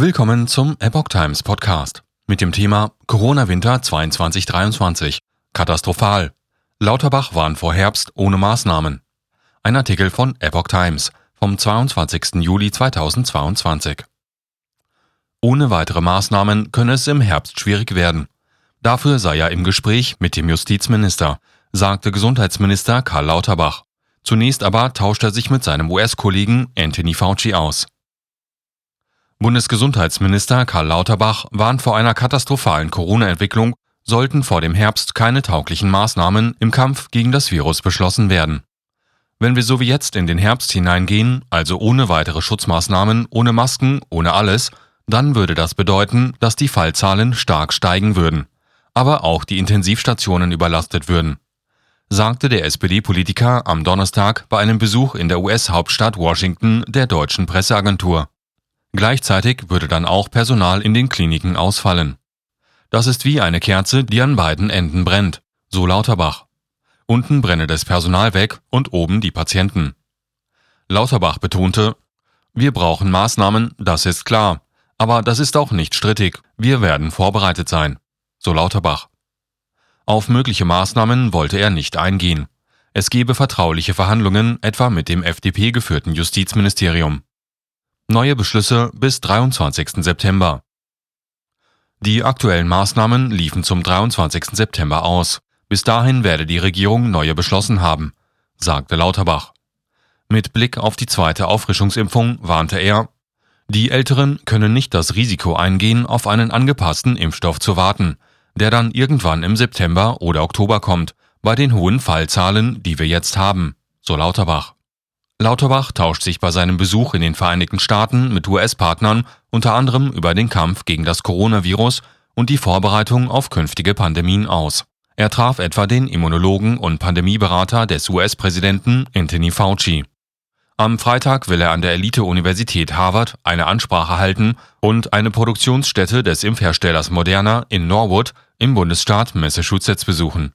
Willkommen zum Epoch Times Podcast mit dem Thema Corona-Winter 22-23. Katastrophal. Lauterbach warnt vor Herbst ohne Maßnahmen. Ein Artikel von Epoch Times vom 22. Juli 2022. Ohne weitere Maßnahmen könne es im Herbst schwierig werden. Dafür sei er im Gespräch mit dem Justizminister, sagte Gesundheitsminister Karl Lauterbach. Zunächst aber tauscht er sich mit seinem US-Kollegen Anthony Fauci aus. Bundesgesundheitsminister Karl Lauterbach warnt vor einer katastrophalen Corona-Entwicklung, sollten vor dem Herbst keine tauglichen Maßnahmen im Kampf gegen das Virus beschlossen werden. Wenn wir so wie jetzt in den Herbst hineingehen, also ohne weitere Schutzmaßnahmen, ohne Masken, ohne alles, dann würde das bedeuten, dass die Fallzahlen stark steigen würden, aber auch die Intensivstationen überlastet würden, sagte der SPD-Politiker am Donnerstag bei einem Besuch in der US-Hauptstadt Washington der deutschen Presseagentur. Gleichzeitig würde dann auch Personal in den Kliniken ausfallen. Das ist wie eine Kerze, die an beiden Enden brennt, so Lauterbach. Unten brenne das Personal weg und oben die Patienten. Lauterbach betonte, wir brauchen Maßnahmen, das ist klar, aber das ist auch nicht strittig, wir werden vorbereitet sein, so Lauterbach. Auf mögliche Maßnahmen wollte er nicht eingehen. Es gebe vertrauliche Verhandlungen, etwa mit dem FDP geführten Justizministerium. Neue Beschlüsse bis 23. September. Die aktuellen Maßnahmen liefen zum 23. September aus. Bis dahin werde die Regierung neue beschlossen haben, sagte Lauterbach. Mit Blick auf die zweite Auffrischungsimpfung warnte er, die Älteren können nicht das Risiko eingehen, auf einen angepassten Impfstoff zu warten, der dann irgendwann im September oder Oktober kommt, bei den hohen Fallzahlen, die wir jetzt haben, so Lauterbach. Lauterbach tauscht sich bei seinem Besuch in den Vereinigten Staaten mit US-Partnern unter anderem über den Kampf gegen das Coronavirus und die Vorbereitung auf künftige Pandemien aus. Er traf etwa den Immunologen und Pandemieberater des US-Präsidenten Anthony Fauci. Am Freitag will er an der Elite-Universität Harvard eine Ansprache halten und eine Produktionsstätte des Impfherstellers Moderna in Norwood im Bundesstaat Massachusetts besuchen.